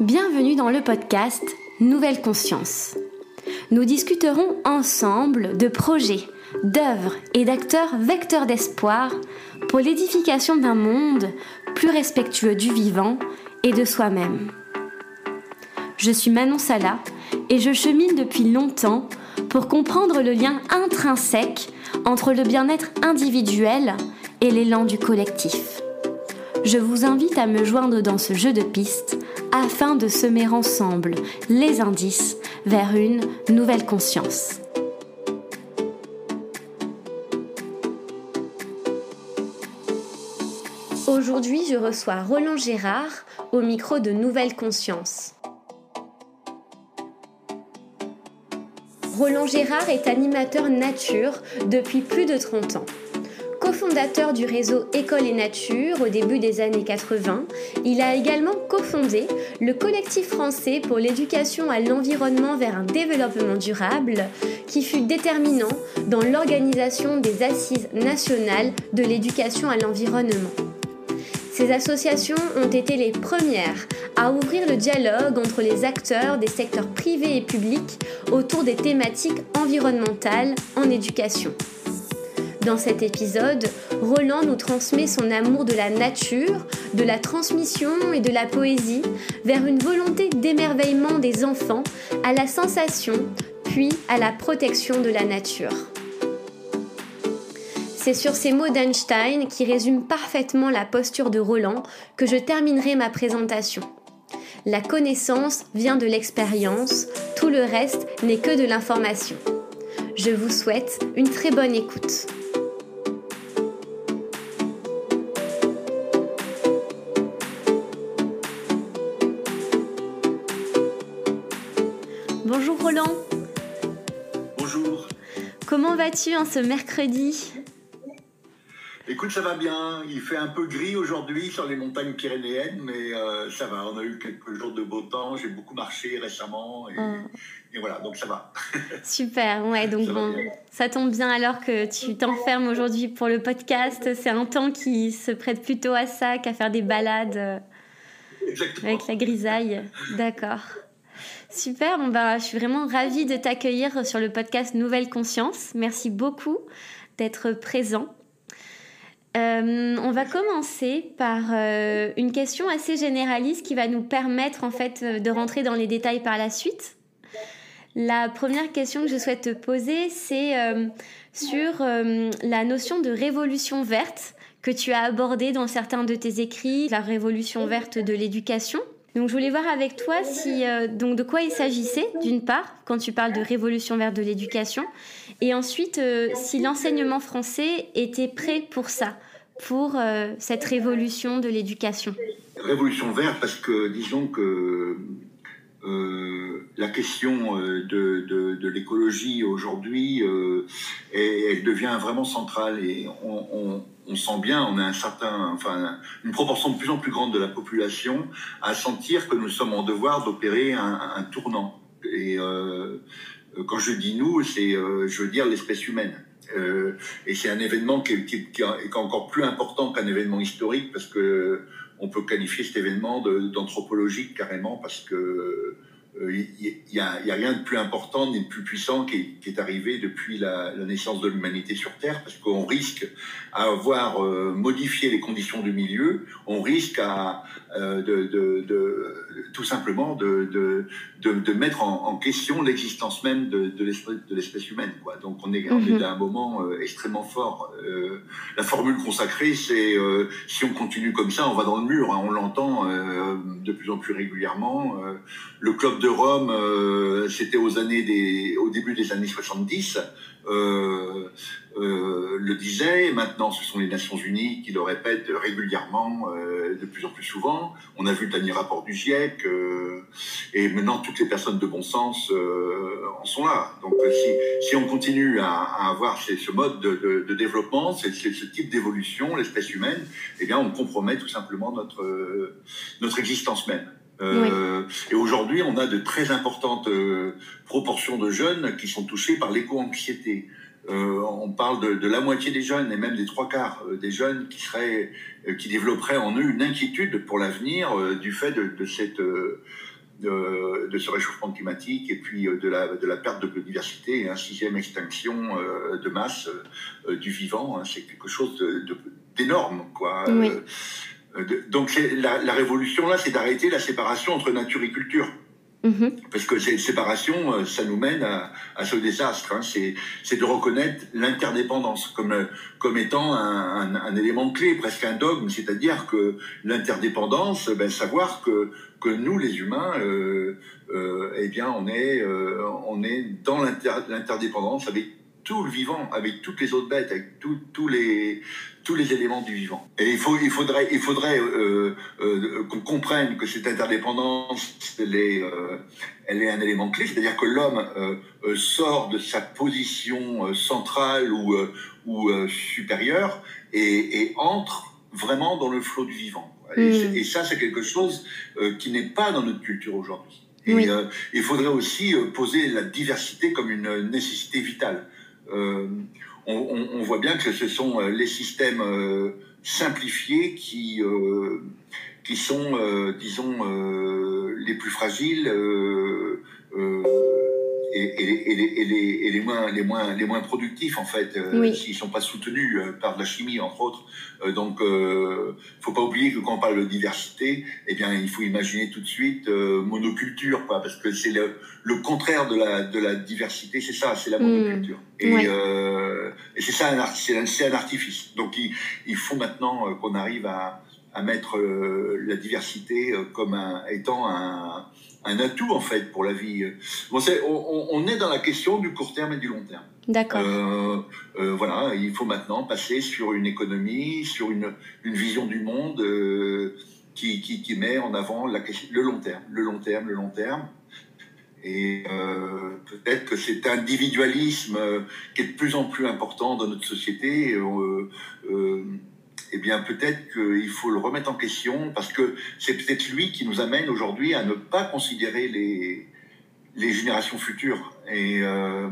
Bienvenue dans le podcast Nouvelle Conscience. Nous discuterons ensemble de projets, d'œuvres et d'acteurs vecteurs d'espoir pour l'édification d'un monde plus respectueux du vivant et de soi-même. Je suis Manon Sala et je chemine depuis longtemps pour comprendre le lien intrinsèque entre le bien-être individuel et l'élan du collectif. Je vous invite à me joindre dans ce jeu de pistes afin de semer ensemble les indices vers une nouvelle conscience. Aujourd'hui, je reçois Roland Gérard au micro de Nouvelle Conscience. Roland Gérard est animateur nature depuis plus de 30 ans. Co-fondateur du réseau École et Nature au début des années 80, il a également cofondé le collectif français pour l'éducation à l'environnement vers un développement durable qui fut déterminant dans l'organisation des assises nationales de l'éducation à l'environnement. Ces associations ont été les premières à ouvrir le dialogue entre les acteurs des secteurs privés et publics autour des thématiques environnementales en éducation. Dans cet épisode, Roland nous transmet son amour de la nature, de la transmission et de la poésie vers une volonté d'émerveillement des enfants à la sensation, puis à la protection de la nature. C'est sur ces mots d'Einstein qui résument parfaitement la posture de Roland que je terminerai ma présentation. La connaissance vient de l'expérience, tout le reste n'est que de l'information. Je vous souhaite une très bonne écoute. Vas-tu en ce mercredi? Écoute, ça va bien. Il fait un peu gris aujourd'hui sur les montagnes pyrénéennes, mais euh, ça va. On a eu quelques jours de beau temps. J'ai beaucoup marché récemment. Et, oh. voilà, donc ça va. Super, ouais. Donc ça, bon, ça tombe bien alors que tu t'enfermes aujourd'hui pour le podcast. C'est un temps qui se prête plutôt à ça qu'à faire des balades euh, avec la grisaille. D'accord. Super, bon bah, je suis vraiment ravie de t'accueillir sur le podcast Nouvelle Conscience. Merci beaucoup d'être présent. Euh, on va commencer par euh, une question assez généraliste qui va nous permettre en fait euh, de rentrer dans les détails par la suite. La première question que je souhaite te poser, c'est sur la notion de révolution verte que tu as abordée dans certains de tes écrits, la révolution verte de l'éducation. Donc je voulais voir avec toi si donc de quoi il s'agissait d'une part quand tu parles de révolution verte de l'éducation et ensuite, euh, si l'enseignement français était prêt pour ça, pour euh, cette révolution de l'éducation. Révolution verte parce que disons que euh, la question de, de, l'écologie aujourd'hui, elle devient vraiment centrale et on, on, sent bien, on a un certain, enfin, une proportion de plus en plus grande de la population à sentir que nous sommes en devoir d'opérer un, un, tournant. Et euh, quand je dis nous, c'est, euh, je veux dire, l'espèce humaine. Euh, et c'est un événement qui, qui, qui, est encore plus important qu'un événement historique parce que on peut qualifier cet événement d'anthropologique carrément parce que il n'y a, rien de plus important ni de plus puissant qui est, arrivé depuis la, naissance de l'humanité sur Terre, parce qu'on risque à avoir modifié les conditions du milieu, on risque à, euh, de, tout simplement de, de, mettre en, en question l'existence même de, l'espèce humaine. Quoi. Donc on est, on est mhm. à un moment euh, extrêmement fort. Euh, la formule consacrée, c'est si on continue comme ça, on va dans le mur. Hein. on l'entend de plus en plus régulièrement. le club de Rome, c'était aux années des, au début des années 70. Euh, euh, le disait. Maintenant, ce sont les Nations Unies qui le répètent régulièrement, euh, de plus en plus souvent. On a vu le dernier rapport du GIEC, et maintenant toutes les personnes de bon sens en sont là. Donc, si, on continue à, avoir ce mode de, développement, ce type d'évolution, l'espèce humaine, eh bien, on compromet tout simplement notre notre existence même. Euh, Et aujourd'hui, on a de très importantes euh, proportions de jeunes qui sont touchés par l'éco-anxiété. Euh, on parle de, de, la moitié des jeunes et même des trois quarts des jeunes qui seraient, qui développeraient en eux une inquiétude pour l'avenir du fait de, de cette de ce réchauffement climatique et puis de la, de la perte de biodiversité et un sixième extinction de masse du vivant. Hein. c'est quelque chose d'énorme, quoi. Donc la, la révolution là, c'est d'arrêter la séparation entre nature et culture. Mhm. Parce que cette séparation, euh, ça nous mène à, à ce désastre. Hein. C'est de reconnaître l'interdépendance comme, comme étant un, un, un, élément clé, presque un dogme. C'est-à-dire que l'interdépendance, ben, savoir que, que nous, les humains, euh, euh, eh bien, on est, euh, on est dans l'interdépendance avec tout le vivant, avec toutes les autres bêtes, avec tous les, tous les éléments du vivant. Et il, faut, il faudrait, il faudrait euh, euh, qu'on comprenne que cette interdépendance, elle est, euh, elle est un élément clé, c'est-à-dire que l'homme sort de sa position centrale ou, ou supérieure et, et, entre vraiment dans le flot du vivant. Et, mm. et ça, c'est quelque chose qui n'est pas dans notre culture aujourd'hui. Et il faudrait aussi poser la diversité comme une nécessité vitale. Euh, on, voit bien que ce sont euh, les systèmes euh, simplifiés qui, qui sont, disons, les plus fragiles et, les, moins, les, moins, les moins productifs, en fait, s'ils ne sont pas soutenus par de la chimie, entre autres. donc, il ne faut pas oublier que quand on parle de diversité, eh bien, il faut imaginer tout de suite monoculture, quoi, parce que c'est le, le contraire de la, de la diversité, c'est ça, c'est la monoculture. Mm. Et, euh, et c'est ça, c'est un, un, artifice. Donc il, il faut maintenant euh, qu'on arrive à, à mettre euh, la diversité euh, comme un, étant un, un, atout en fait pour la vie. Bon, on, on, est dans la question du court terme et du long terme. D'accord. Euh, voilà, il faut maintenant passer sur une économie, sur une, une vision du monde qui, qui, qui, met en avant la, le long terme, le long terme, le long terme. Et euh, peut-être que cet individualisme euh, qui est de plus en plus important dans notre société, euh, euh, eh bien peut-être qu'il faut le remettre en question parce que c'est peut-être lui qui nous amène aujourd'hui à ne pas considérer les, les générations futures. Et euh,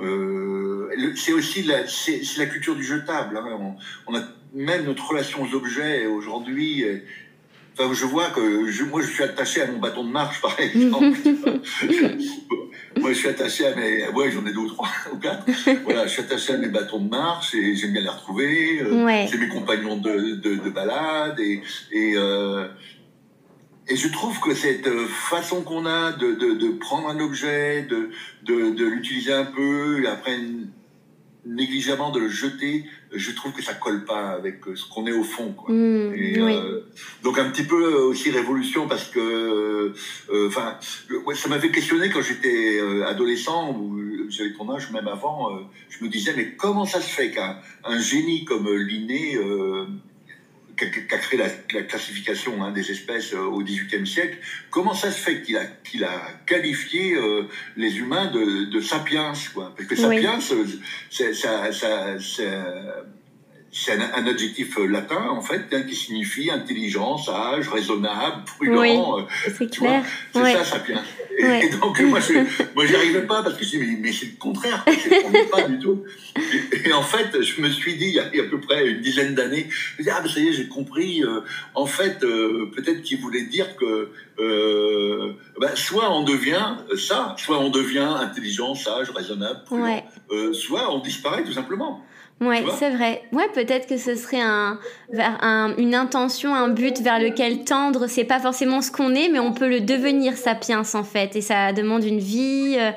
euh, c'est aussi la, c'est, la culture du jetable. Hein. On, on, a même notre relation aux objets aujourd'hui je vois que je, moi, je suis attaché à mon bâton de marche, par exemple. moi, je suis attaché à mes. Ouais, j'en ai deux ou trois ou quatre. Voilà, je suis attaché à mes bâtons de marche et j'aime bien les retrouver. Euh, c'est mes compagnons de, de, de balade et. et euh, et je trouve que cette façon qu'on a de, de, de, prendre un objet, de, de, de l'utiliser un peu, et après négligemment de le jeter, je trouve que ça colle pas avec euh, ce qu'on est au fond. Quoi. Mmh, euh, donc un petit peu aussi révolution parce que, euh, enfin, ça m'avait questionné quand j'étais adolescent ou j'avais ton âge même avant. je me disais mais comment ça se fait qu'un génie comme Linné qui a, créé la, classification hein, des espèces euh, au XVIIIe siècle, comment ça se fait qu'il a, qu'il a qualifié euh, les humains de, de sapiens quoi? Parce que sapiens, c'est, ça, ça, c'est un, adjectif euh, latin, en fait, hein, qui signifie intelligent, sage, raisonnable, prudent. Oui, c'est clair. C'est ça, sapiens. Et, donc, moi, je, moi, arrivais pas parce que je mais, mais c'est le contraire, je pas du tout. Et, en fait, je me suis dit, il y a, à peu près une dizaine d'années, je me dis, ah, ben, ça y est, j'ai compris. Euh, en fait, euh, peut-être qu'il voulait dire que euh, ben, soit on devient ça, soit on devient intelligent, sage, raisonnable, prudent, euh, soit on disparaît tout simplement. Ouais, c'est vrai. Ouais, peut-être que ce serait un, vers un, une intention, un but vers lequel tendre. C'est pas forcément ce qu'on est, mais on peut le devenir sapiens en fait. Et ça demande une vie. Euh,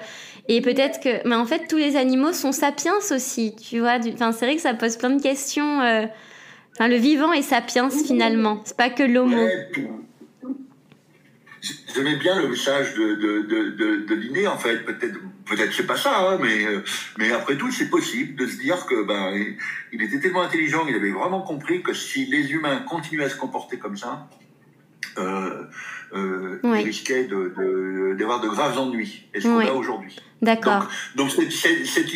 et peut-être que, mais en fait, tous les animaux sont sapiens aussi. Tu vois. Enfin, c'est vrai que ça pose plein de questions. Euh, enfin, le vivant est sapiens finalement. C'est pas que l'homo. J'aimais bien le message de, de, de, de, Linné, en fait. Peut-être, peut-être c'est pas ça, hein, mais, euh, mais après tout, c'est possible de se dire que ben, il était tellement intelligent, il avait vraiment compris que si les humains continuaient à se comporter comme ça, euh, euh, ils risquaient d'avoir de, de, graves ennuis. Et ce qu'on a aujourd'hui. D'accord. Donc, donc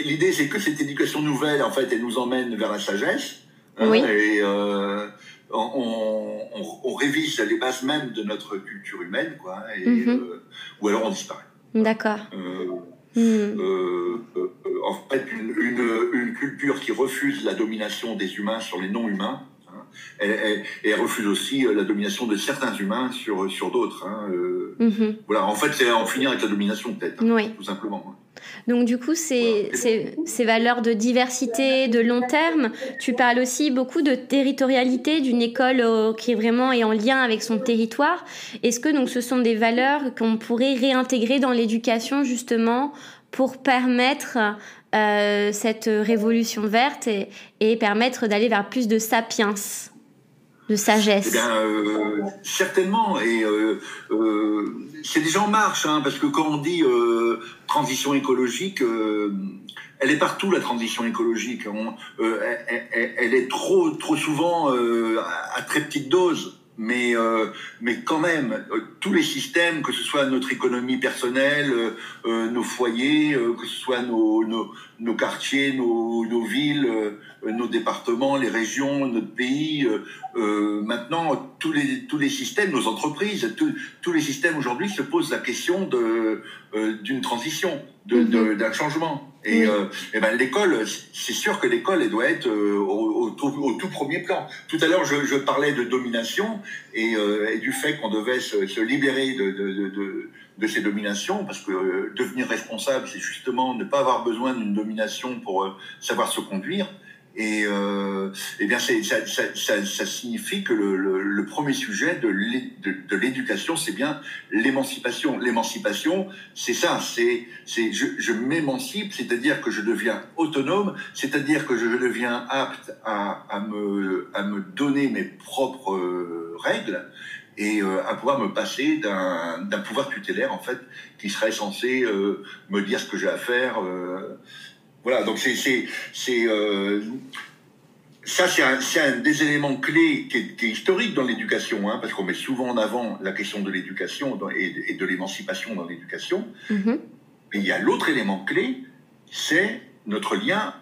l'idée, c'est que cette éducation nouvelle, en fait, elle nous emmène vers la sagesse. Hein, oui. et, euh, on, on, révise les bases même de notre culture humaine, quoi, et, mhm. euh, ou alors on disparaît. D'accord. Euh, mhm. euh, en fait, une, une, culture qui refuse la domination des humains sur les non-humains, hein, Elle, elle, refuse aussi la domination de certains humains sur, sur d'autres. Hein. Mhm. Voilà, en fait, c'est en finir avec la domination, peut-être, hein, tout simplement. Donc du coup, ces, ces, valeurs de diversité, de long terme, tu parles aussi beaucoup de territorialité d'une école euh, qui est vraiment est en lien avec son territoire. Est-ce que donc ce sont des valeurs qu'on pourrait réintégrer dans l'éducation justement pour permettre euh, cette révolution verte et, et permettre d'aller vers plus de sapiens? De sagesse eh euh, certainement. Et euh, euh, c'est déjà en marche, hein, parce que quand on dit transition écologique, elle est partout la transition écologique. elle, est trop trop souvent à très petite dose mais euh, mais quand même euh, tous les systèmes que ce soit notre économie personnelle euh, nos foyers que ce soit nos nos, nos quartiers nos, nos villes nos départements les régions notre pays maintenant tous les tous les systèmes nos entreprises tous les systèmes aujourd'hui se posent la question de d'une transition de, d'un changement et, euh, et ben l'école, c'est sûr que l'école, elle doit être euh, au, au, tout premier plan. Tout à l'heure, je, je, parlais de domination et, euh, et du fait qu'on devait se, se libérer de, de, de, de, ces dominations, parce que euh, devenir responsable, c'est justement ne pas avoir besoin d'une domination pour euh, savoir se conduire. Et euh, eh bien, ça, ça, ça, ça, signifie que le, le, le premier sujet de l'éducation, c'est bien l'émancipation. L'émancipation, c'est ça, c'est je, je m'émancipe, c'est-à-dire que je deviens autonome, c'est-à-dire que je deviens apte à, à, me, à me donner mes propres règles et euh, à pouvoir me passer d'un pouvoir tutélaire en fait qui serait censé euh, me dire ce que j'ai à faire. Euh, voilà, donc c'est c'est euh, ça c'est un, un, des éléments clés qui est, qui est historique dans l'éducation, hein, parce qu'on met souvent en avant la question de l'éducation et, et, de l'émancipation dans l'éducation. Mm-hmm. Mais il y a l'autre élément clé, c'est notre lien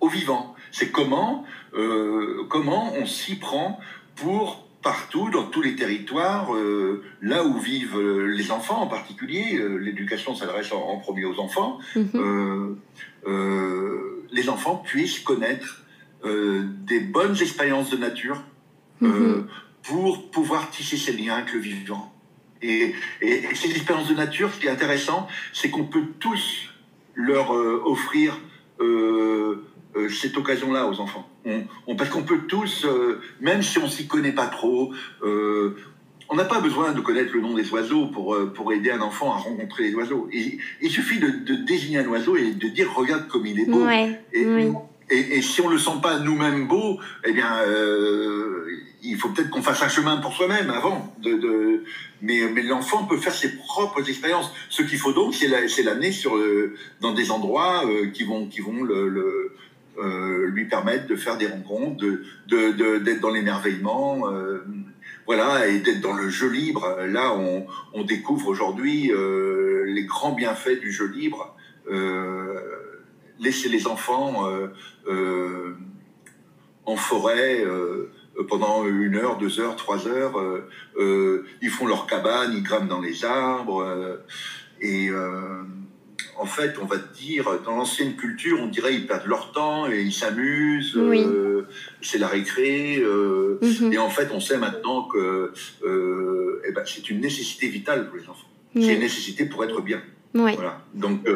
au vivant. C'est comment euh, comment on s'y prend pour partout, dans tous les territoires, euh, là où vivent euh, les enfants en particulier. Euh, l'éducation s'adresse en, en, premier aux enfants. Euh, les enfants puissent connaître des bonnes expériences de nature mm-hmm. pour pouvoir tisser ces liens avec le vivant. Et, et, et, ces expériences de nature, ce qui est intéressant, c'est qu'on peut tous leur offrir cette occasion-là aux enfants. On, on, parce qu'on peut tous, même si on s'y connaît pas trop, on n'a pas besoin de connaître le nom des oiseaux pour, euh, pour aider un enfant à rencontrer les oiseaux. Il, il suffit de, de, désigner un oiseau et de dire regarde comme il est beau. Ouais, et, oui. et, et, si on le sent pas nous-mêmes beau, eh bien, euh, il faut peut-être qu'on fasse un chemin pour soi-même avant. De, de, mais mais l'enfant peut faire ses propres expériences. Ce qu'il faut donc, c'est l'amener sur le, dans des endroits euh, qui vont qui vont le, le euh, lui permettre de faire des rencontres, d'être de, dans l'émerveillement. Euh, voilà, et d'être dans le jeu libre. Là, on, découvre aujourd'hui euh, les grands bienfaits du jeu libre. Euh, laisser les enfants euh, euh en forêt euh, pendant une heure, deux heures, trois heures. Euh, ils font leur cabane, ils grimpent dans les arbres. et en fait, on va dire, dans l'ancienne culture, on dirait ils perdent leur temps et ils s'amusent. Oui. Euh, c'est la récré. Euh, mm-hmm. Et en fait, on sait maintenant que euh, eh ben, c'est une nécessité vitale pour les enfants. Oui. C'est une nécessité pour être bien. Oui. Voilà. Donc,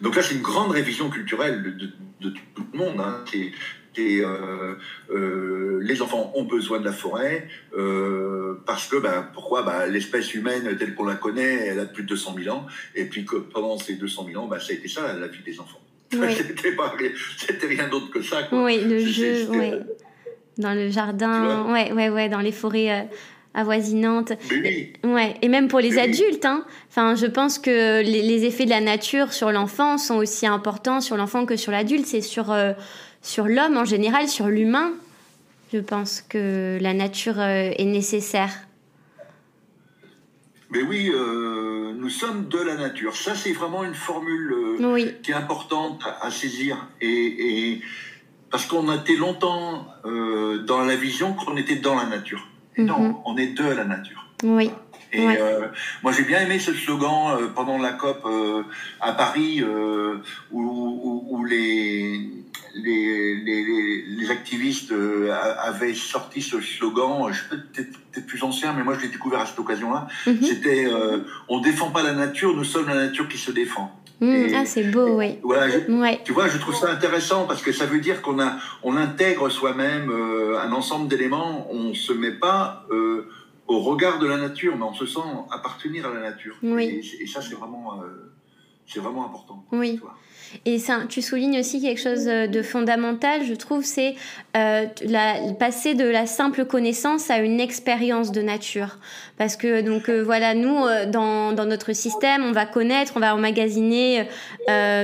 donc là, c'est une grande révision culturelle de, de, de tout le monde. Hein. C'est, et euh, euh, les enfants ont besoin de la forêt euh, parce que ben, pourquoi? Ben, l'espèce humaine telle qu'on la connaît elle a plus de 200 000 ans et puis que pendant ces 200 000 ans ben, ça a été ça la vie des enfants oui. c'était rien d'autre que ça quoi. oui le jeu oui. dans le jardin ouais ouais ouais dans les forêts avoisinantes oui. ouais et même pour les oui. adultes hein enfin je pense que les, les, effets de la nature sur l'enfant sont aussi importants sur l'enfant que sur l'adulte c'est sur euh, sur l'homme en général, sur l'humain, je pense que la nature euh, est nécessaire. Mais oui, euh, nous sommes de la nature. Ça, c'est vraiment une formule euh, oui. qui est importante à, à saisir. Et, et parce qu'on a été longtemps euh, dans la vision qu'on était dans la nature. Et mm -hmm. Non, on est de la nature. Oui. Et ouais. euh, moi, j'ai bien aimé ce slogan euh, pendant la COP euh, à Paris, où, où, où, les les, activistes avaient sorti ce slogan, je peux peut-être plus ancien, mais moi je l'ai découvert à cette occasion-là. Mhm. C'était On défend pas la nature, nous sommes la nature qui se défend. Mmh, ah, c'est beau, oui. ouais. Tu vois, je trouve ça intéressant parce que ça veut dire qu'on a, on intègre soi-même euh, un ensemble d'éléments. On ne se met pas euh, au regard de la nature, mais on se sent appartenir à la nature. Oui. Et, ça, c'est vraiment, euh, c'est vraiment important. Oui. Et ça, tu soulignes aussi quelque chose de fondamental, je trouve, c'est euh, passer de la simple connaissance à une expérience de nature. Parce que donc euh, voilà, nous euh, dans, dans, notre système, on va connaître, on va emmagasiner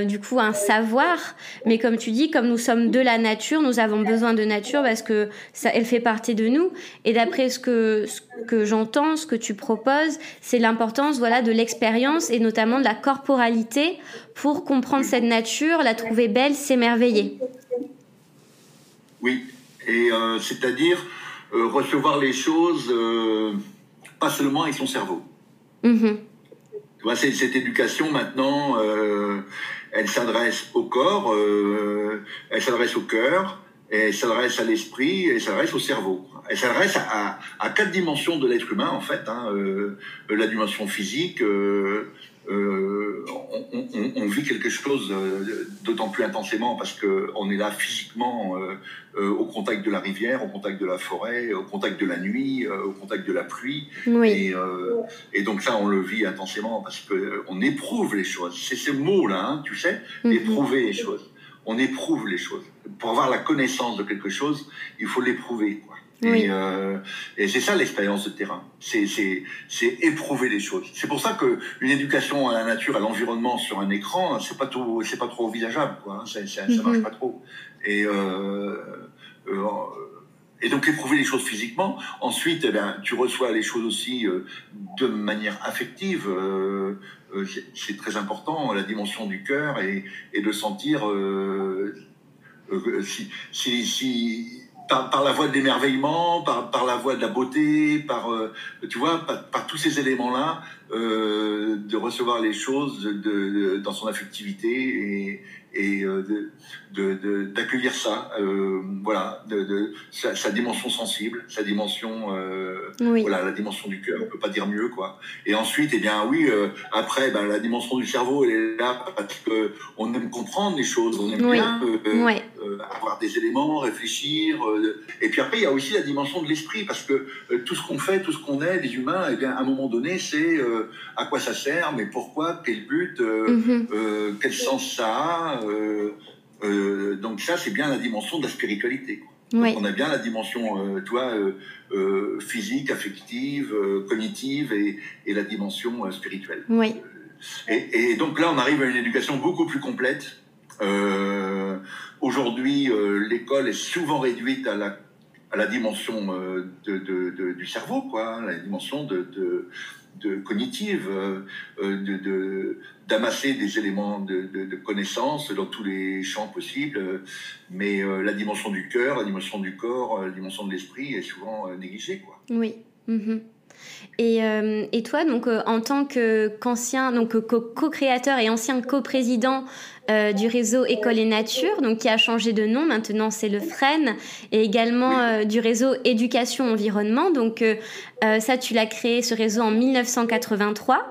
du coup un savoir, mais comme tu dis, comme nous sommes de la nature, nous avons besoin de nature parce que ça, elle fait partie de nous. Et d'après ce que ce que j'entends, ce que tu proposes, c'est l'importance voilà de l'expérience et notamment de la corporalité pour comprendre cette nature, la trouver belle, s'émerveiller. Oui, et c'est-à-dire recevoir les choses pas seulement avec son cerveau. Mm-hmm. Cette éducation maintenant, euh, elle s'adresse au corps, euh, elle s'adresse au cœur, elle s'adresse à l'esprit, elle s'adresse au cerveau. Elle s'adresse à, quatre dimensions de l'être humain, en fait. Hein, euh, la dimension physique, euh, on, vit quelque chose euh, d'autant plus intensément parce qu'on est là physiquement euh, au contact de la rivière, au contact de la forêt, au contact de la nuit, au contact de la pluie. Et, donc ça, on le vit intensément parce qu'on éprouve les choses. C'est ce mot-là, hein, tu sais, mhm. éprouver les choses. On éprouve les choses. Pour avoir la connaissance de quelque chose, il faut l'éprouver. Quoi. Euh, et, c'est ça l'expérience de terrain. C'est, éprouver les choses. C'est pour ça qu'une éducation à la nature, à l'environnement sur un écran, c'est pas trop, c'est pas trop envisageable. Quoi, hein. Ça, ça, marche mhm. pas trop. Et, euh, euh, et donc éprouver les choses physiquement. Ensuite, eh ben, tu reçois les choses aussi de manière affective. c'est, très important, la dimension du cœur et, et de sentir si, si, si par, la voie de l'émerveillement, par, par, la voie de la beauté, par, euh, tu vois, par, tous ces éléments-là, euh, de recevoir les choses de, dans son affectivité et, et euh, de, d'accueillir ça, euh, voilà, de, sa, dimension sensible, sa dimension, euh, voilà, la dimension du cœur, on peut pas dire mieux, quoi. Et ensuite, eh bien, oui, après, ben, la dimension du cerveau, elle est là parce que on aime comprendre les choses, on aime bien avoir des éléments, réfléchir. et puis après, il y a aussi la dimension de l'esprit, parce que tout ce qu'on fait, tout ce qu'on est, les humains, eh bien, à un moment donné, c'est à quoi ça sert, mais pourquoi, quel but, mm-hmm. quel sens ça a. Euh, euh, donc ça, c'est bien la dimension de la spiritualité. On a bien la dimension, euh, toi, physique, affective, cognitive et, la dimension spirituelle. Oui. Et, donc là, on arrive à une éducation beaucoup plus complète. Aujourd'hui, l'école est souvent réduite à la, à la dimension de, du cerveau, quoi, la dimension de de cognitive, euh, euh, de, d'amasser des éléments de, de, connaissance dans tous les champs possibles, mais euh, la dimension du cœur, la dimension du corps, la dimension de l'esprit est souvent négligée. Quoi. Oui. Mhm. Et, et, toi, donc, en tant qu'ancien, donc co-créateur et ancien co-président euh, du réseau École et Nature, donc qui a changé de nom. Maintenant, c'est le FREN, et également euh, du réseau Éducation Environnement. Donc euh, ça, tu l'as créé ce réseau en 1983.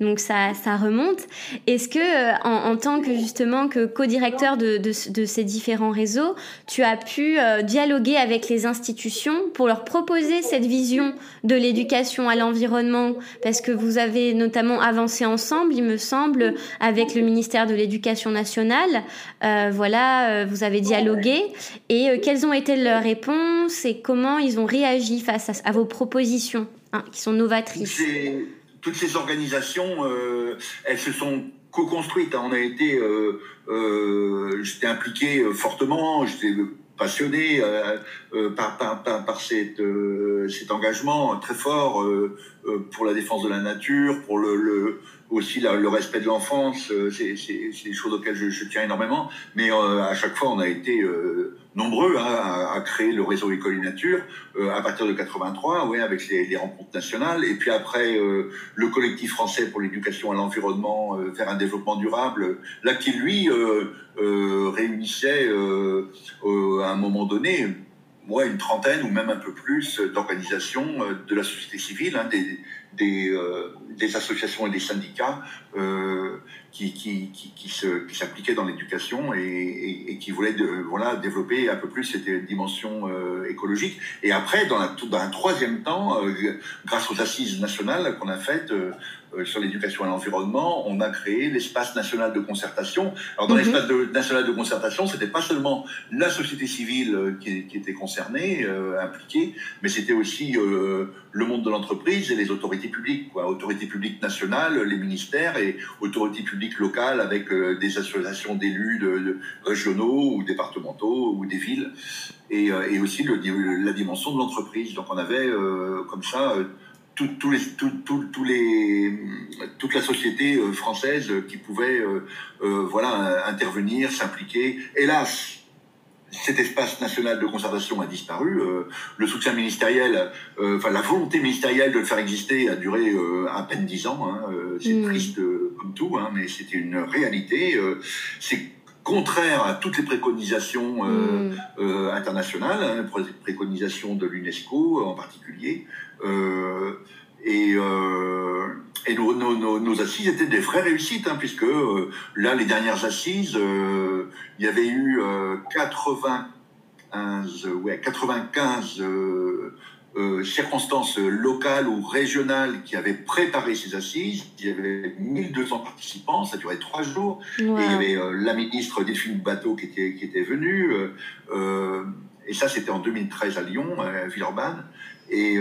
Donc ça, ça remonte. Est-ce que, en, tant que justement que co-directeur de, de, ces différents réseaux, tu as pu dialoguer avec les institutions pour leur proposer cette vision de l'éducation à l'environnement, parce que vous avez notamment avancé ensemble, il me semble, avec le ministère de l'Éducation nationale. Euh, voilà, euh, vous avez dialogué. Et euh, quelles ont été leurs réponses et comment ils ont réagi face à, vos propositions hein, qui sont novatrices? Toutes ces organisations, elles se sont co-construites. Hein. On a été, j'étais impliqué fortement, j'étais passionné par, par, par, cet engagement très fort pour la défense de la nature, pour le, aussi le respect de l'enfance, c'est des choses auxquelles je, tiens énormément. Mais à chaque fois, on a été nombreux hein, à, créer le réseau École et Nature à partir de 83, ouais, avec les, rencontres nationales. Et puis après, le collectif français pour l'éducation à l'environnement vers un développement durable, là qui lui réunissait à un moment donné moi, une trentaine ou même un peu plus d'organisations euh, de la société civile, hein, des, des, euh, des, associations et des syndicats euh, qui, qui, qui, qui s'appliquaient dans l'éducation et, et, et, qui voulaient de, voilà, développer un peu plus cette dimension euh, écologique. Et après, dans, la, dans un troisième temps, euh, grâce aux assises nationales qu'on a faites, euh, sur l'éducation et l'environnement, on a créé l'espace national de concertation. Alors dans mhm. l'espace national de concertation, c'était pas seulement la société civile euh, qui, qui était concernée, euh, impliquée, mais c'était aussi le monde de l'entreprise et les autorités publiques, quoi. Autorités publiques nationales, les ministères et autorités publiques locales avec des associations d'élus de, régionaux ou départementaux ou des villes, et, et aussi le, la dimension de l'entreprise. Donc on avait comme ça tout, les, tout, les, toute la société euh, française qui pouvait euh, euh, voilà, intervenir, s'impliquer. Hélas, cet espace national de conservation a disparu. le soutien ministériel, enfin la volonté ministérielle de le faire exister a duré à peine dix ans. Hein, c'est mmh. triste comme tout, hein, mais c'était une réalité. c'est contraire à toutes les préconisations euh, mmh. internationales, hein, préconisations de l'UNESCO en particulier. Euh, et, euh, et nos, nos, nos, assises étaient des vraies réussites, hein, puisque euh, là, les dernières assises, euh, il y avait eu 95, ouais, 95 circonstances locales ou régionales qui avaient préparé ces assises. Il y avait 1200 participants, ça durait trois jours. Et il y avait la ministre Delphine Bateau qui était, qui était venue. et ça, c'était en 2013 à Lyon, à Villeurbanne. Et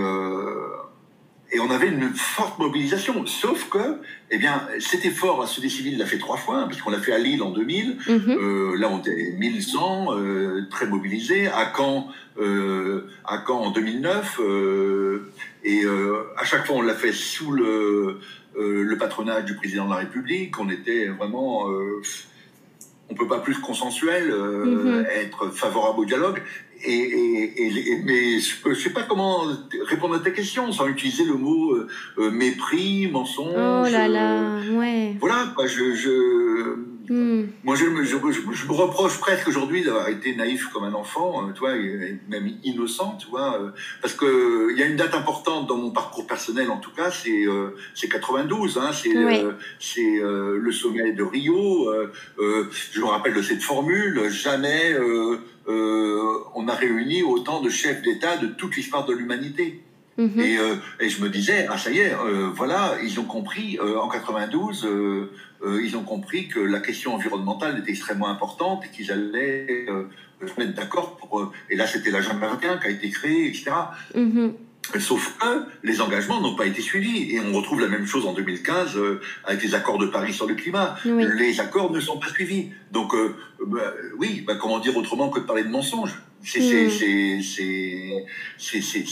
et on avait une forte mobilisation. Sauf que, eh bien, cet effort à Société Civile l'a fait trois fois, hein, puisqu'on l'a fait à Lille en 2000. Mhm. euh, là, on était 1100, euh, très mobilisés. À Caen, euh, à Caen en 2009. Euh, et euh, à chaque fois, on l'a fait sous le, euh, le patronage du président de la République. On était vraiment on peut pas plus consensuel, euh, mhm. être favorable au dialogue. Et, et, mais je sais pas comment répondre à ta question sans utiliser le mot euh, euh, mépris, mensonge. Oh là là, ouais. Voilà, je, je Hmm. Moi, je, je, je, me reproche presque aujourd'hui d'avoir été naïf comme un enfant, euh, tu vois, même innocent, tu vois, euh, parce que il y a une date importante dans mon parcours personnel, en tout cas, c'est euh, c'est 92, hein, c'est c'est le sommet de Rio. je me rappelle de cette formule jamais on a réuni autant de chefs d'État de toute l'histoire de l'humanité. Mhm. Et, et, je me disais, ah ça y est, voilà, ils ont compris en 92 euh, ils ont compris que la question environnementale était extrêmement importante et qu'ils allaient euh, se mettre d'accord pour. Euh, et là, c'était l'agenda 21 qui a été créé, etc. Sauf que les engagements n'ont pas été suivis. Et on retrouve la même chose en 2015 avec les accords de Paris sur le climat. Les accords ne sont pas suivis. Donc, bah, oui, bah, comment dire autrement que de parler de mensonges? C'est mm.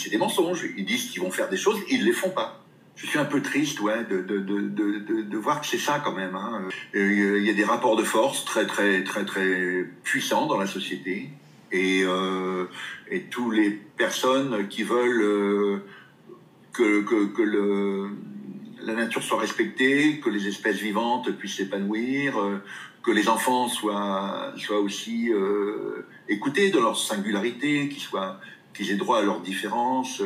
des mensonges. Ils disent qu'ils vont faire des choses, ils ne les font pas je suis un peu triste ouais, de, de, de, de voir que c'est ça quand même. Hein. Il y a des rapports de force très très très très puissants dans la société et, euh, et toutes les personnes qui veulent euh, que, que, que le, la nature soit respectée, que les espèces vivantes puissent s'épanouir, euh, que les enfants soient, soient aussi euh, écoutés dans leur singularité, qu'ils soient qu'ils aient droit à leurs différences,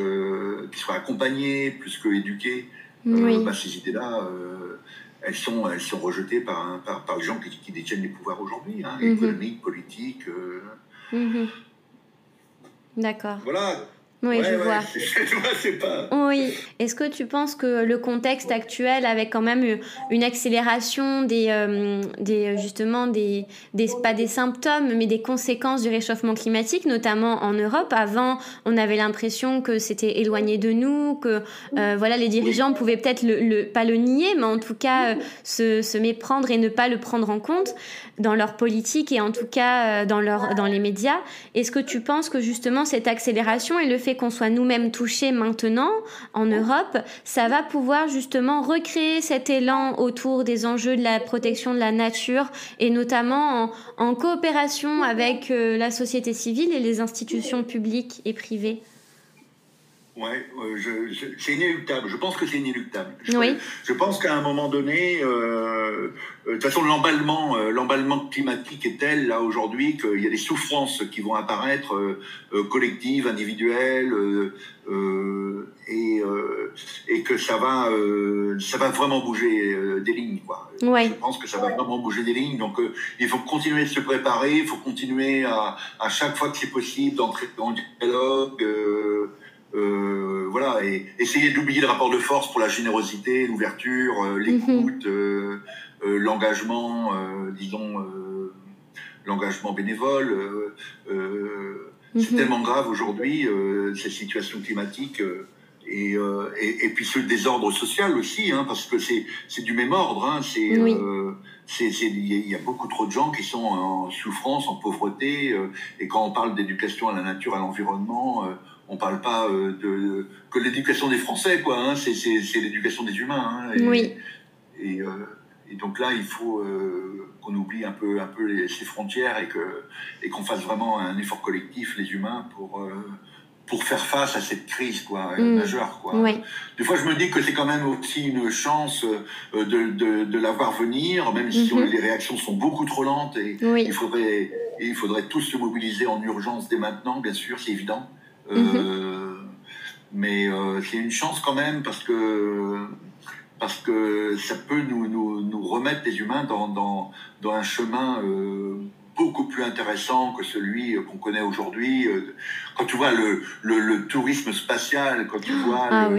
qu'ils soient accompagnés plus que éduqués. Bah, ces idées-là, elles, sont, elles sont rejetées par, par, par les gens qui, qui, détiennent les pouvoirs aujourd'hui, hein, mm-hmm. économiques, politiques. Mm-hmm. D'accord. Voilà. Oui, je vois. Pas... Oui. Est-ce que tu penses que le contexte actuel, avec quand même une accélération des, euh, des justement des, des, pas des symptômes, mais des conséquences du réchauffement climatique, notamment en Europe? Avant, on avait l'impression que c'était éloigné de nous, que euh, voilà, les dirigeants pouvaient peut-être le, le, pas le nier, mais en tout cas euh, se, se méprendre et ne pas le prendre en compte dans leur politique et en tout cas dans leur dans les médias. Est-ce que tu penses que justement cette accélération et le fait qu'on soit nous-mêmes touchés maintenant en Europe, ça va pouvoir justement recréer cet élan autour des enjeux de la protection de la nature et notamment en, coopération avec euh, la société civile et les institutions publiques et privées. Ouais, euh, c'est inéluctable. Je pense que c'est inéluctable. Je, oui. je pense qu'à un moment donné, euh, euh de toute façon, l'emballement, euh, l'emballement climatique est tel là aujourd'hui qu'il y a des souffrances qui vont apparaître euh, collectives, individuelles, et, et que ça va, ça va vraiment bouger des lignes. Quoi. Ouais. Je pense que ça va vraiment bouger des lignes. Donc, il faut continuer de se préparer. Il faut continuer à, à chaque fois que c'est possible d'entrer dans le dialogue. Euh, voilà, et essayer d'oublier le rapport de force pour la générosité, l'ouverture, euh, l'écoute, mhm. euh, l'engagement, disons, l'engagement bénévole. C'est mhm. tellement grave aujourd'hui, cette situation climatique. Et, et, et, puis ce désordre social aussi, hein, parce que c'est du même ordre. Hein, c'est il y a beaucoup trop de gens qui sont en souffrance, en pauvreté. et quand on parle d'éducation à la nature, à l'environnement, on parle pas euh, de que l'éducation des Français, quoi. Hein, c'est l'éducation des humains. Hein, et, oui. Euh, et, donc là, il faut euh, qu'on oublie un peu, un peu ces frontières et que et qu'on fasse vraiment un effort collectif, les humains, pour pour faire face à cette crise quoi mm. majeure quoi. Oui. Des fois je me dis que c'est quand même aussi une chance de, de, de la voir venir même si mm-hmm. les réactions sont beaucoup trop lentes et il faudrait il faudrait tous se mobiliser en urgence dès maintenant bien sûr c'est évident euh, mais euh, c'est une chance quand même parce que parce que ça peut nous, nous, nous remettre les humains dans, dans, dans un chemin euh, beaucoup plus intéressant que celui qu'on connaît aujourd'hui. Quand tu vois le, le, le, tourisme spatial, quand tu vois ah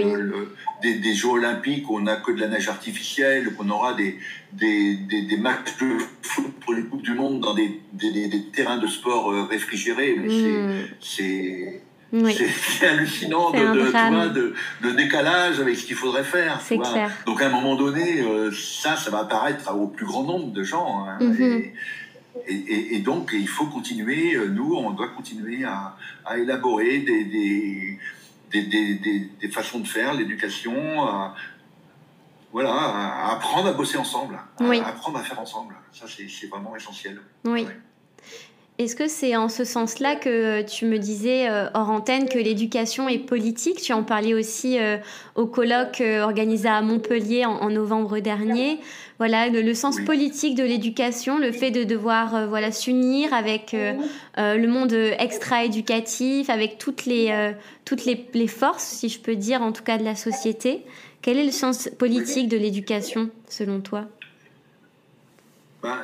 des, des, Jeux olympiques où on n'a que de la neige artificielle, qu'on aura des, des, des, des, matchs de foot pour les Coupes du Monde dans des, des terrains de sport réfrigérés, mmh. c'est c'est hallucinant de, de, de, décalage avec ce qu'il faudrait faire. Donc à un moment donné, euh, ça, ça va apparaître au plus grand nombre de gens. Hein. Mhm. et, et, donc il faut continuer, euh, nous, on doit continuer à, à élaborer des, des, des, des, façons de faire, l'éducation, à, voilà, à apprendre à bosser ensemble, à, apprendre à faire ensemble. Ça, c'est vraiment essentiel. Oui. Est-ce que c'est en ce sens-là que tu me disais euh, hors antenne que l'éducation est politique? Tu en parlais aussi euh, au colloque euh, organisé à Montpellier en, novembre dernier. Voilà, le, sens politique de l'éducation, le fait de devoir voilà s'unir avec le monde extra-éducatif, avec toutes les toutes les, les, forces, si je peux dire, en tout cas de la société. Quel est le sens politique de l'éducation selon toi? Ben,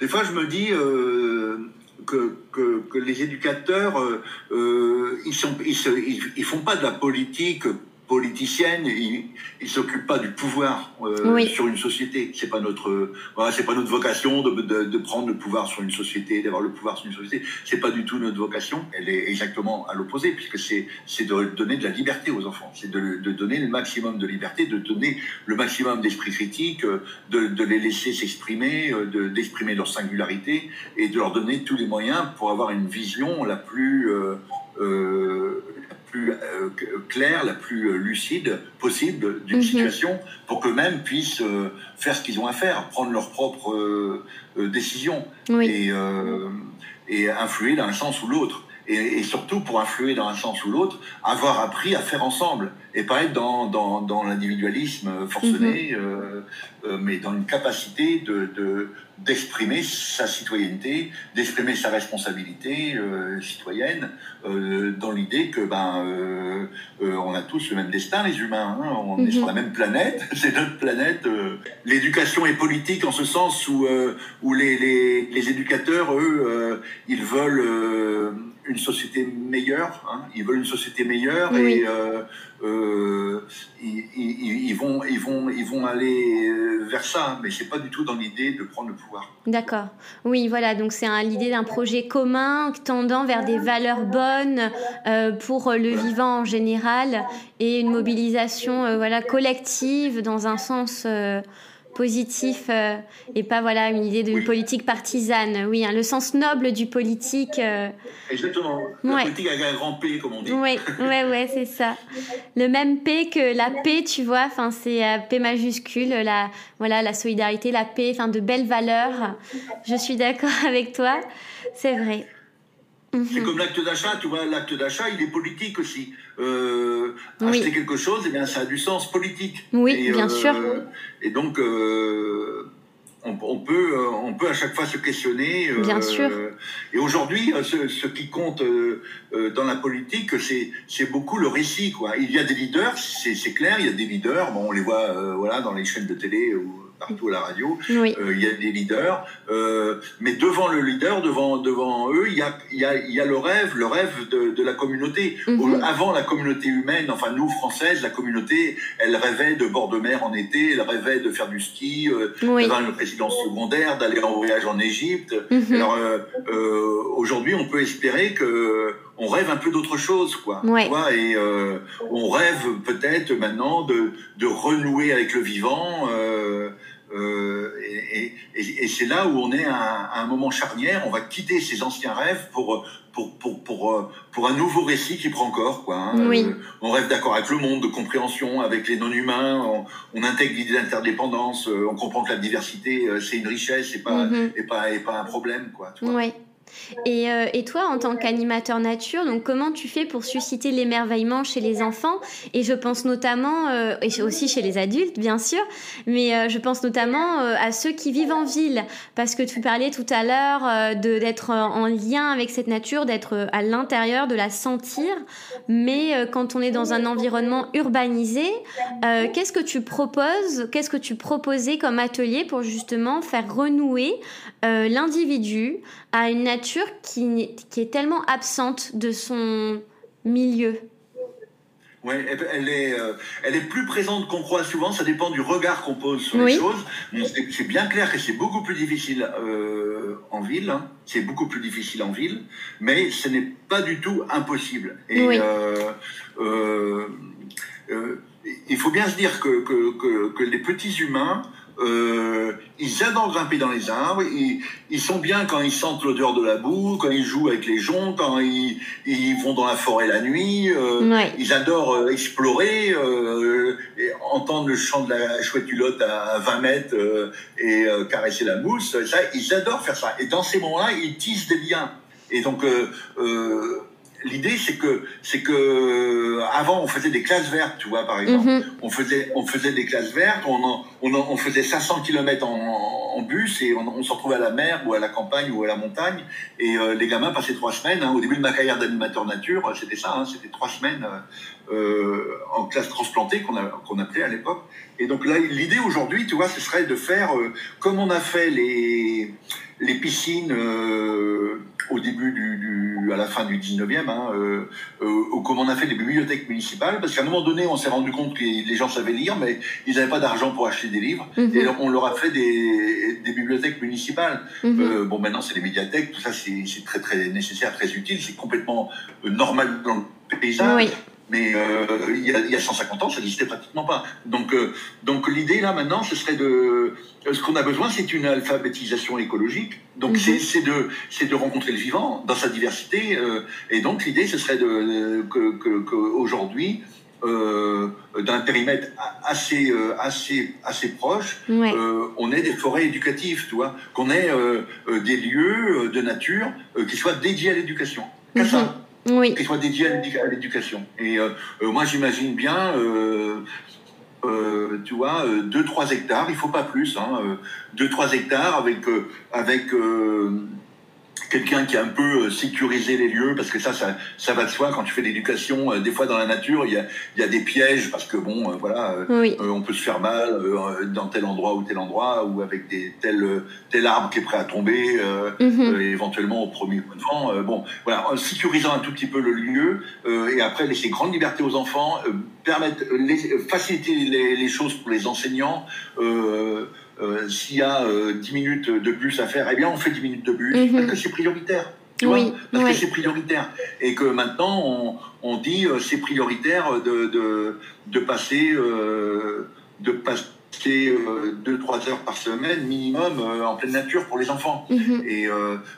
des fois, je me dis euh, que, les éducateurs, euh, euh ils ils, ils, font pas de la politique politicienne, il, il s'occupe pas du pouvoir euh, sur une société. C'est pas notre, voilà, c'est pas notre vocation de, de, de, prendre le pouvoir sur une société, d'avoir le pouvoir sur une société. C'est pas du tout notre vocation. Elle est exactement à l'opposé, puisque c'est c'est de donner de la liberté aux enfants. C'est de, de, donner le maximum de liberté, de donner le maximum d'esprit critique, de, de les laisser s'exprimer, de d'exprimer leur singularité et de leur donner tous les moyens pour avoir une vision la plus euh, euh, plus euh, claire, la plus euh, lucide possible d'une mhm. situation pour qu'eux-mêmes puissent euh, faire ce qu'ils ont à faire, prendre leurs propres décisions et, et influer dans un sens ou l'autre. Et, et, surtout pour influer dans un sens ou l'autre, avoir appris à faire ensemble et pas être dans, dans, dans l'individualisme forcené, mhm. euh, euh, mais dans une capacité de, de d'exprimer sa citoyenneté, d'exprimer sa responsabilité euh, citoyenne, euh, dans l'idée que ben euh, euh, on a tous le même destin, les humains, hein, on est mhm. sur la même planète, c'est notre planète. L'éducation est politique en ce sens où où les, les, les éducateurs, eux, ils veulent une société meilleure, hein, ils veulent une société meilleure et euh, ils, ils, vont, ils, vont, ils vont aller euh, vers ça, mais c'est pas du tout dans l'idée de prendre le pouvoir. D'accord. Oui, voilà. Donc c'est l'idée d'un projet commun tendant vers des valeurs bonnes euh, pour le vivant en général et une mobilisation, voilà, collective dans un sens positif et pas voilà une idée d'une politique partisane. Oui, hein, le sens noble du politique. Exactement. La politique avec un grand P, comme on dit. Oui, ouais, ouais, c'est ça. Le même P que la paix, tu vois. Enfin, c'est P majuscule, la voilà la solidarité, la paix, enfin de belles valeurs. Je suis d'accord avec toi. C'est vrai. C'est comme l'acte d'achat, tu vois, l'acte d'achat, il est politique aussi. Euh, acheter quelque chose, eh bien, ça a du sens politique. Oui, bien euh, sûr. Et donc, euh, on, peut, on peut à chaque fois se questionner. Bien sûr. Et aujourd'hui, ce, qui compte dans la politique, c'est beaucoup le récit. Quoi. Il y a des leaders, c'est clair, il y a des leaders. Bon, on les voit voilà, dans les chaînes de télé partout à la radio. Euh, il y a des leaders, euh, mais devant le leader, devant devant eux, il y a il y a, y a le rêve, le rêve de, de la communauté. Mhm. Avant la communauté humaine, enfin nous françaises, la communauté, elle rêvait de bord de mer en été, elle rêvait de faire du ski, euh, d'avoir une présidence secondaire, d'aller en voyage en Égypte. Mhm. Alors euh, euh, aujourd'hui, on peut espérer que on rêve un peu d'autre chose, quoi. et euh, on rêve peut-être maintenant de, de renouer avec le vivant. Euh, euh, et, et, et c'est là où on est à, un moment charnière. On va quitter ces anciens rêves pour pour, pour, pour, pour un nouveau récit qui prend corps. Quoi, hein. oui. on rêve d'accord avec le monde, de compréhension avec les non-humains, on, intègre l'idée d'interdépendance, on comprend que la diversité, c'est une richesse et pas, mm-hmm. et pas, et pas un problème. Quoi, tu vois. Oui. Et, euh, et, toi, en tant qu'animateur nature, donc comment tu fais pour susciter l'émerveillement chez les enfants? Et je pense notamment, euh, et aussi chez les adultes, bien sûr, mais euh, je pense notamment à ceux qui vivent en ville, parce que tu parlais tout à l'heure de d'être en lien avec cette nature, d'être à l'intérieur, de la sentir. Mais quand on est dans un environnement urbanisé, qu'est-ce que tu proposes Qu'est-ce que tu proposais comme atelier pour justement faire renouer l'individu à une nature qui, qui est tellement absente de son milieu. Oui, elle est, euh, elle est plus présente qu'on croit souvent. Ça dépend du regard qu'on pose sur les choses. C'est bien clair que c'est beaucoup plus difficile euh, en ville. Hein. C'est beaucoup plus difficile en ville, mais ce n'est pas du tout impossible. Et euh, il faut bien se dire que, que, que, que les petits humains euh, ils adorent grimper dans les arbres. Ils, ils, sont bien quand ils sentent l'odeur de la boue, quand ils jouent avec les joncs, quand ils, ils vont dans la forêt la nuit. Euh, Ils adorent euh, explorer, euh, et entendre le chant de la chouette culotte à 20 mètres euh, et euh, caresser la mousse. Ça, ils adorent faire ça. Et dans ces moments-là, ils tissent des liens. Et donc, l'idée c'est que c'est que avant on faisait des classes vertes tu vois par exemple mhm. on faisait on faisait des classes vertes on on, on faisait 500 km en, en bus et on, on se retrouvait à la mer ou à la campagne ou à la montagne et euh, les gamins passaient trois semaines hein. au début de ma carrière d'animateur nature c'était ça hein, c'était trois semaines euh, euh en classe transplantée qu'on qu'on appelait à l'époque et donc là l'idée aujourd'hui tu vois ce serait de faire euh, comme on a fait les les piscines euh, au début du, du, à la fin du 19e, hein, euh, euh, comme on a fait les bibliothèques municipales, parce qu'à un moment donné, on s'est rendu compte que les gens savaient lire, mais ils n'avaient pas d'argent pour acheter des livres, mhm. et on leur a fait des, des bibliothèques municipales. Mhm. Euh, bon, maintenant, c'est les médiathèques, tout ça, c'est très, très nécessaire, très utile, c'est complètement euh, normal dans le paysage. Oui. Mais euh, il, y a, il, y a, 150 ans, ça n'existait pratiquement pas. Donc, euh, donc l'idée là maintenant, ce serait de, ce qu'on a besoin, c'est une alphabétisation écologique. Donc mhm. c'est de, c'est de rencontrer le vivant dans sa diversité. Euh, et donc l'idée, ce serait de que, que, que aujourd'hui, euh, d'un périmètre assez assez assez proche, euh, on ait des forêts éducatives, tu vois, qu'on ait euh, des lieux de nature qui soient dédiés à l'éducation. Mm ça qui soit dédié à l'éducation. Et euh, euh, moi, j'imagine bien, euh, tu vois, 2-3 hectares, il faut pas plus, hein, 2-3 hectares avec, avec quelqu'un qui a un peu euh, sécurisé les lieux, parce que ça, ça, ça va de soi quand tu fais l'éducation. Euh, des fois, dans la nature, il y a, il y a des pièges, parce que bon, euh, voilà, on peut se faire mal dans tel endroit ou tel endroit, ou avec des, tel, tel arbre qui est prêt à tomber, mhm. éventuellement au premier coup de vent. bon, voilà, en sécurisant un tout petit peu le lieu, et après laisser grande liberté aux enfants, permettre, faciliter les, les, choses pour les enseignants. Euh, s'il y a euh, 10 minutes de bus à faire, eh bien on fait 10 minutes de bus mhm. parce que c'est prioritaire. Tu oui, vois parce que c'est prioritaire. Et que maintenant on, on dit euh, c'est prioritaire de, de, de passer euh, de passer c'est 2-3 heures par semaine minimum en pleine nature pour les enfants. Mhm. Et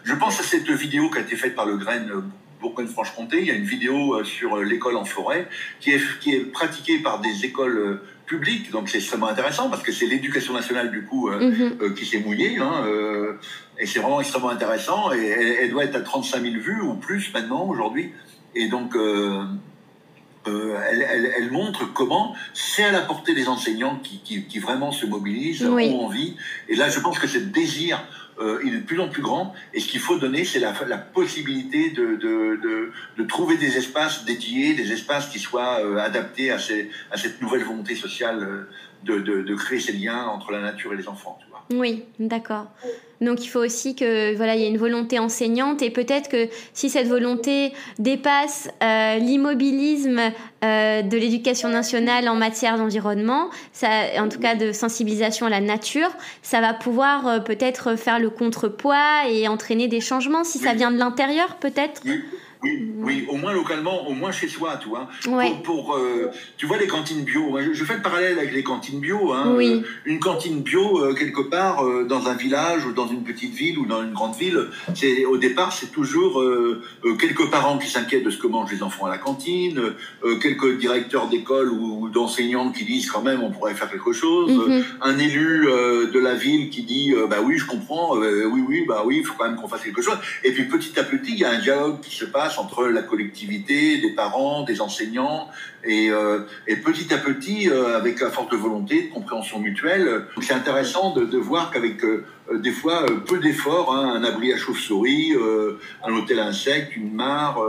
je pense à cette vidéo qui a été faite par le Grain Bourgogne-Franche-Comté. Il y a une vidéo sur l'école en forêt qui est, qui est pratiquée par des écoles Donc c'est extrêmement intéressant parce que c'est l'éducation nationale du coup mhm. qui s'est mouillée. Hein, et c'est vraiment extrêmement intéressant. Et elle, doit être à 35 000 vues ou plus maintenant aujourd'hui. Et donc euh, elle, montre comment c'est à la portée des enseignants qui, vraiment se mobilisent, ont envie. Et là, je pense que ce désir, euh, il est de plus en plus grand. Et ce qu'il faut donner, c'est la, possibilité de, trouver des espaces dédiés, des espaces qui soient euh, adaptés à, cette nouvelle volonté sociale de, créer ces liens entre la nature et les enfants. Oui, d'accord. Donc il faut aussi que voilà, il y ait une volonté enseignante et peut-être que si cette volonté dépasse euh, l'immobilisme euh, de l'éducation nationale en matière d'environnement, ça, en tout cas de sensibilisation à la nature, ça va pouvoir euh, peut-être faire le contrepoids et entraîner des changements si ça vient de l'intérieur, peut-être? Oui, oui, moins localement, au moins chez soi, tu vois. Pour, euh, tu vois les cantines bio. Je, fais le parallèle avec les cantines bio. Hein. Euh, une cantine bio euh, quelque part dans un village ou dans une petite ville ou dans une grande ville, c'est au départ c'est toujours quelques parents qui s'inquiètent de ce que mangent les enfants à la cantine, quelques directeurs d'école ou, d'enseignants qui disent quand même on pourrait faire quelque chose, mhm. un élu de la ville qui dit bah oui je comprends, oui oui bah oui il faut quand même qu'on fasse quelque chose. Et puis petit à petit il y a un dialogue qui se passe entre la collectivité, des parents, des enseignants, et, euh, petit à petit, euh, avec la forte volonté de compréhension mutuelle, c'est intéressant de, voir qu'avec euh, des fois peu d'efforts, hein, un abri à chauve-souris, un hôtel insecte, une mare,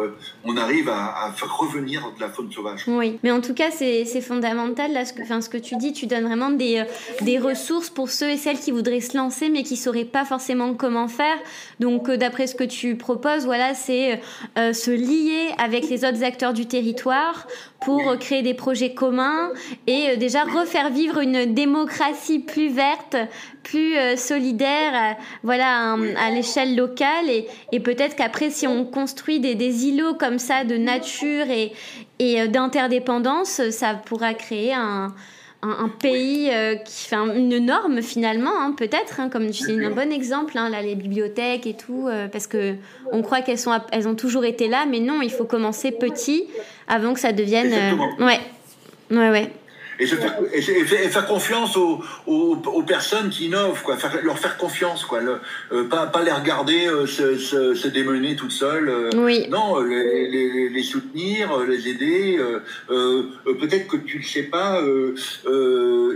on arrive à, faire revenir de la faune sauvage. Oui, mais en tout cas, c'est fondamental, là, ce que, enfin, ce que tu dis, tu donnes vraiment des, des ressources pour ceux et celles qui voudraient se lancer, mais qui ne sauraient pas forcément comment faire. Donc, d'après ce que tu proposes, voilà, c'est se lier avec les autres acteurs du territoire pour créer des projets communs et euh, déjà refaire vivre une démocratie plus verte, plus euh, solidaire, euh, voilà, à l'échelle locale. Et, peut-être qu'après, si on construit des, des, îlots comme ça de nature et d'interdépendance, ça pourra créer un, un, pays qui fait une norme finalement, hein, peut-être, hein, comme c'est un bon exemple, hein, là, les bibliothèques et tout, parce que on croit qu'elles sont, elles ont toujours été là, mais non, il faut commencer petit avant que ça devienne. Euh, ouais, ouais, ouais. Et, faire, confiance aux, aux, personnes qui innovent, quoi. leur faire confiance, quoi. Euh, pas, pas les regarder euh, se, se, démener toutes seules. oui. Non, les, les, soutenir, les aider. Peut-être que tu ne sais pas,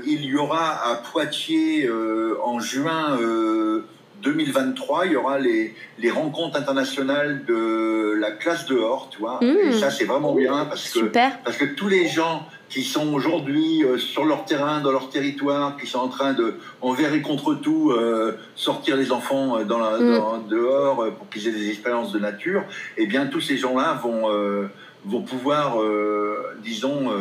il y aura à Poitiers en juin 2023, il y aura les, les rencontres internationales de la classe dehors, tu vois. Et mmh. ça, c'est vraiment bien parce que, parce que tous les gens qui sont aujourd'hui euh, sur leur terrain, dans leur territoire, qui sont en train de, envers et contre tout, euh, sortir les enfants euh, dans la, mmh. dehors pour qu'ils aient des expériences de nature, eh bien, tous ces gens-là vont, vont pouvoir, disons,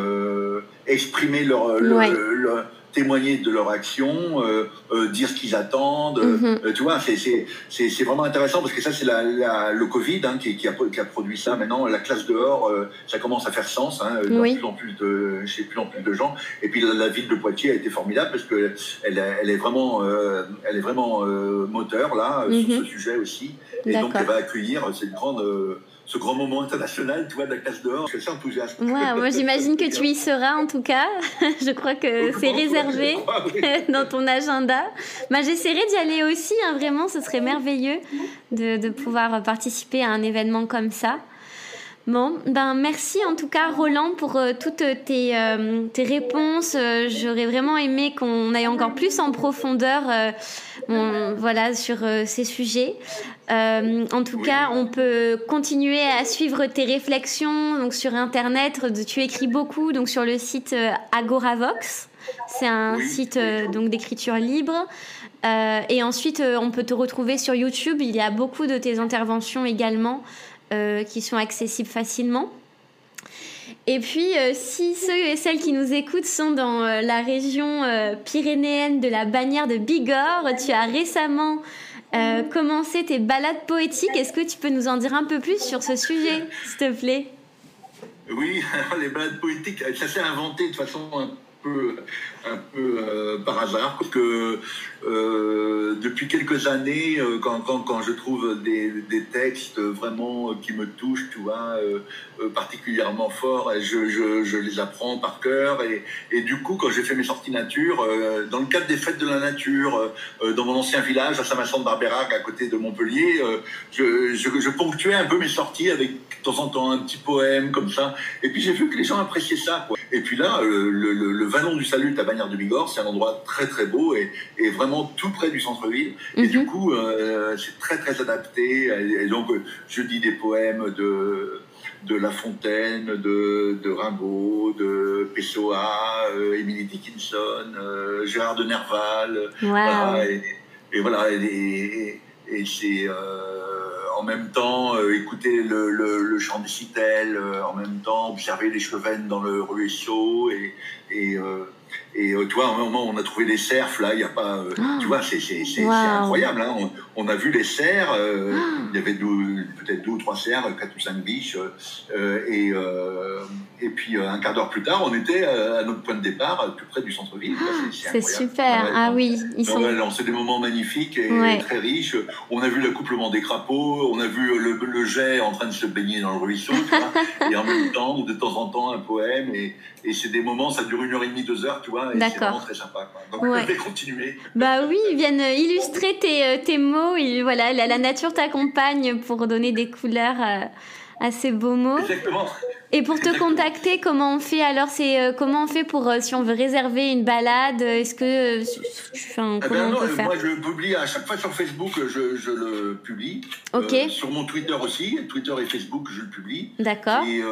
exprimer leur, leur témoigner de leur action, euh, euh, dire ce qu'ils attendent. Mhm. Euh, tu vois, c'est vraiment intéressant parce que ça, c'est la, le Covid hein, qui, qui, a, qui, a, produit ça. Maintenant, la classe dehors, ça commence à faire sens hein, dans plus en plus de, chez plus en plus de gens. Et puis la, ville de Poitiers a été formidable parce que elle, elle est vraiment, elle est vraiment moteur là sur mhm. ce sujet aussi. Et donc, elle va accueillir cette grande ce grand moment international, tu vois, de la classe dehors. Je suis enthousiaste. Ouais, moi, j'imagine que tu y seras, en tout cas. je crois que c'est réservé dans ton agenda. Bah, J'essaierai d'y aller aussi, hein, vraiment, ce serait merveilleux de, de pouvoir participer à un événement comme ça. Bon, ben merci en tout cas Roland pour euh, toutes tes, euh, tes réponses. Euh, j'aurais vraiment aimé qu'on aille encore plus en profondeur voilà, sur ces sujets. en tout cas, on peut continuer à suivre tes réflexions donc sur Internet. Tu écris beaucoup donc sur le site Agoravox. C'est un site donc d'écriture libre. et ensuite, on peut te retrouver sur YouTube. Il y a beaucoup de tes interventions également. Euh, qui sont accessibles facilement. Et puis, euh, si ceux et celles qui nous écoutent sont dans euh, la région pyrénéenne de la bannière de Bigorre, tu as récemment commencé tes balades poétiques. Est-ce que tu peux nous en dire un peu plus sur ce sujet, s'il te plaît? Oui, les balades poétiques, ça s'est inventé de façon peu, un peu euh, par hasard, parce que euh, depuis quelques années, euh, quand, quand, quand, je trouve des, des, textes vraiment qui me touchent, tu vois, particulièrement forts, je, je, les apprends par cœur. Et, et du coup, quand j'ai fait mes sorties nature, dans le cadre des fêtes de la nature, dans mon ancien village à Saint-Vincent-de-Barbérac, à côté de Montpellier, je, je, ponctuais un peu mes sorties avec de temps en temps un petit poème comme ça. Et puis j'ai vu que les gens appréciaient ça. Et puis là, le, le, le Vallon du Salut Bagnères de Bigorre, c'est un endroit très très beau et, et vraiment tout près du centre-ville. Et du mhm. coup, euh, c'est très très adapté. Et, donc, je dis des poèmes de de La Fontaine, de, de Rimbaud, de Pessoa, euh, Emily Dickinson, euh, Gérard de Nerval. Voilà, et, voilà, et, et c'est en même temps écouter le, le, chant des citelles, en même temps observer les chevennes dans le ruisseau et, et et euh, tu vois, à un moment, on a trouvé des cerfs, là, il n'y a pas. Euh, ah. tu vois, c'est incroyable. Hein. On, on, a vu les cerfs, euh, ah. il y avait peut-être deux ou trois cerfs, quatre ou cinq biches. et, et puis, un quart d'heure plus tard, on était à notre point de départ, plus près du centre-ville. Ah, c'est super. Ah oui, ils sont. C'est des moments magnifiques et très riches. On a vu l'accouplement des crapauds, on a vu le, le, jet en train de se baigner dans le ruisseau, tu vois, et en même temps, de temps en temps, un poème. Et, et c'est des moments, ça dure une heure et demie, deux heures, tu vois Très sympa. Donc, je vais continuer. Bah oui, ils viennent illustrer tes, euh, tes mots. voilà, la, nature t'accompagne pour donner des couleurs à, à, ces beaux mots. Exactement. Et pour te contacter, comment on fait alors? C'est euh, comment on fait pour euh, si on veut réserver une balade Est-ce que enfin, eh ben on peut faire? Moi, je publie à chaque fois sur Facebook, je, je le publie. Ok. sur mon Twitter aussi, Twitter et Facebook, je le publie. D'accord. Et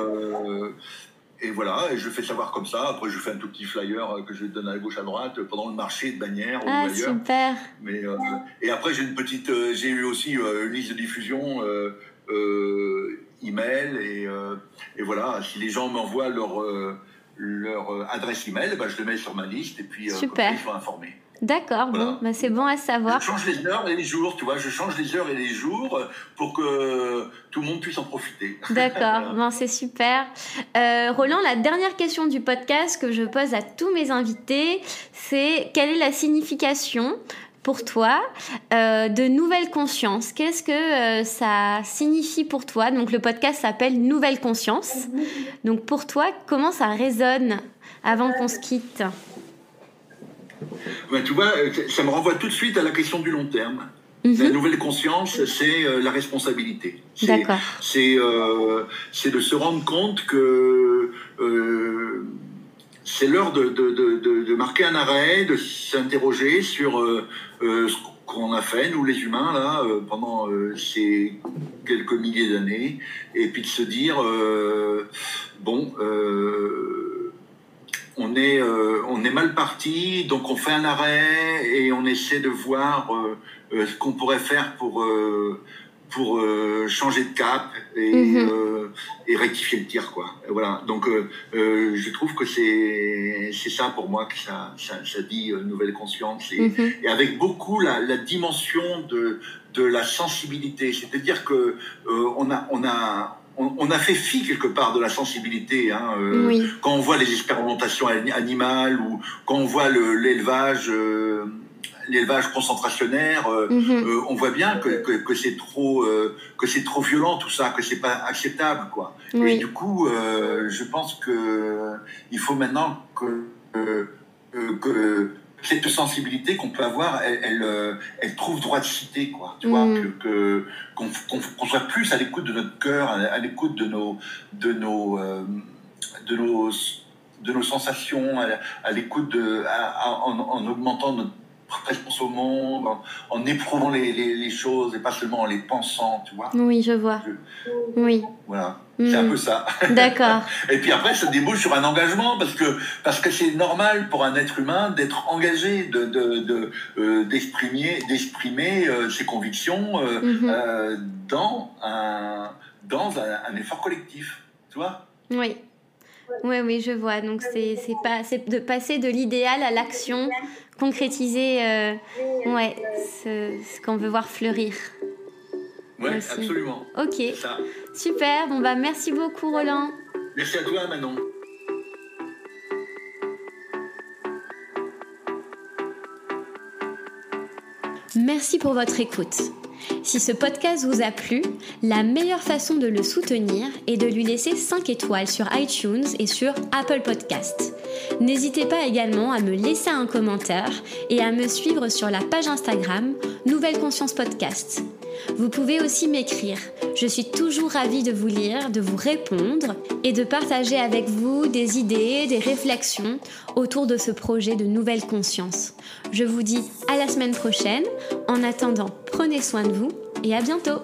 et voilà, et je fais savoir comme ça. Après, je fais un tout petit flyer euh, que je donne à gauche à droite pendant le marché de bannière ah, ou ailleurs. super. Mais euh, et après, j'ai une petite, euh, j'ai eu aussi une liste de diffusion, email et, et voilà. Si les gens m'envoient leur leur adresse email, bah, je le mets sur ma liste et puis super. ils sont informés. D'accord, bon, bah c'est bon à savoir. Je change les heures et les jours, tu vois, je change les heures et les jours pour que tout le monde puisse en profiter. D'accord, bon, c'est super. Euh, Roland, la dernière question du podcast que je pose à tous mes invités, c'est quelle est la signification pour toi euh, de nouvelle conscience? Qu'est-ce que euh, ça signifie pour toi? Donc le podcast s'appelle Nouvelle conscience. Donc pour toi, comment ça résonne avant qu'on se quitte? Tu vois, euh, ça me renvoie tout de suite à la question du long terme. La mhm. nouvelle conscience, c'est euh, la responsabilité. C'est euh, de se rendre compte que c'est l'heure de, de, de, de, marquer un arrêt, de s'interroger sur ce qu'on a fait, nous les humains, là, pendant ces quelques milliers d'années, et puis de se dire, bon, on est, euh, on est mal parti, donc on fait un arrêt et on essaie de voir euh, euh, ce qu'on pourrait faire pour, pour changer de cap et, mhm. et, rectifier le tir. Quoi. voilà. Donc je trouve que c'est, c'est ça pour moi que ça, ça, dit nouvelle conscience et, mhm. et, avec beaucoup la, la dimension de, de la sensibilité. C'est-à-dire que on a, on a, on, a fait fi quelque part de la sensibilité. Hein, euh, Quand on voit les expérimentations animales ou quand on voit l'élevage, euh, l'élevage concentrationnaire, euh, mhm. on voit bien que, c'est trop, que c'est trop violent tout ça, que c'est pas acceptable quoi. Et du coup, je pense que il faut maintenant que, que cette sensibilité qu'on peut avoir, elle, elle, euh, elle, trouve droit de citer, quoi. Tu vois, mm. que, qu'on, soit plus à l'écoute de notre cœur, à, l'écoute de nos, de nos, euh, de nos, de nos sensations, à, l'écoute de, en, en, augmentant notre présence au monde, en, éprouvant les, les, choses et pas seulement en les pensant, tu vois. Oui, je vois. Oui. Voilà. C'est un peu ça. D'accord. et puis après, ça débouche sur un engagement parce que parce que c'est normal pour un être humain d'être engagé, de de, euh, d'exprimer d'exprimer euh, ses convictions euh, mhm. dans un dans un, effort collectif, tu vois. Oui. Oui, oui, je vois. Donc, c'est pas, de passer de l'idéal à l'action, concrétiser euh, ouais, ce, qu'on veut voir fleurir. Oui, absolument. Ok. Super. Bon, bah, merci beaucoup, Roland. Merci à toi, Manon. Merci pour votre écoute. Si ce podcast vous a plu, la meilleure façon de le soutenir est de lui laisser 5 étoiles sur iTunes et sur Apple Podcast. N'hésitez pas également à me laisser un commentaire et à me suivre sur la page Instagram Nouvelle Conscience Podcast. Vous pouvez aussi m'écrire. Je suis toujours ravie de vous lire, de vous répondre et de partager avec vous des idées, des réflexions autour de ce projet de nouvelle conscience. Je vous dis à la semaine prochaine. En attendant, prenez soin de vous et à bientôt